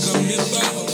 Come here,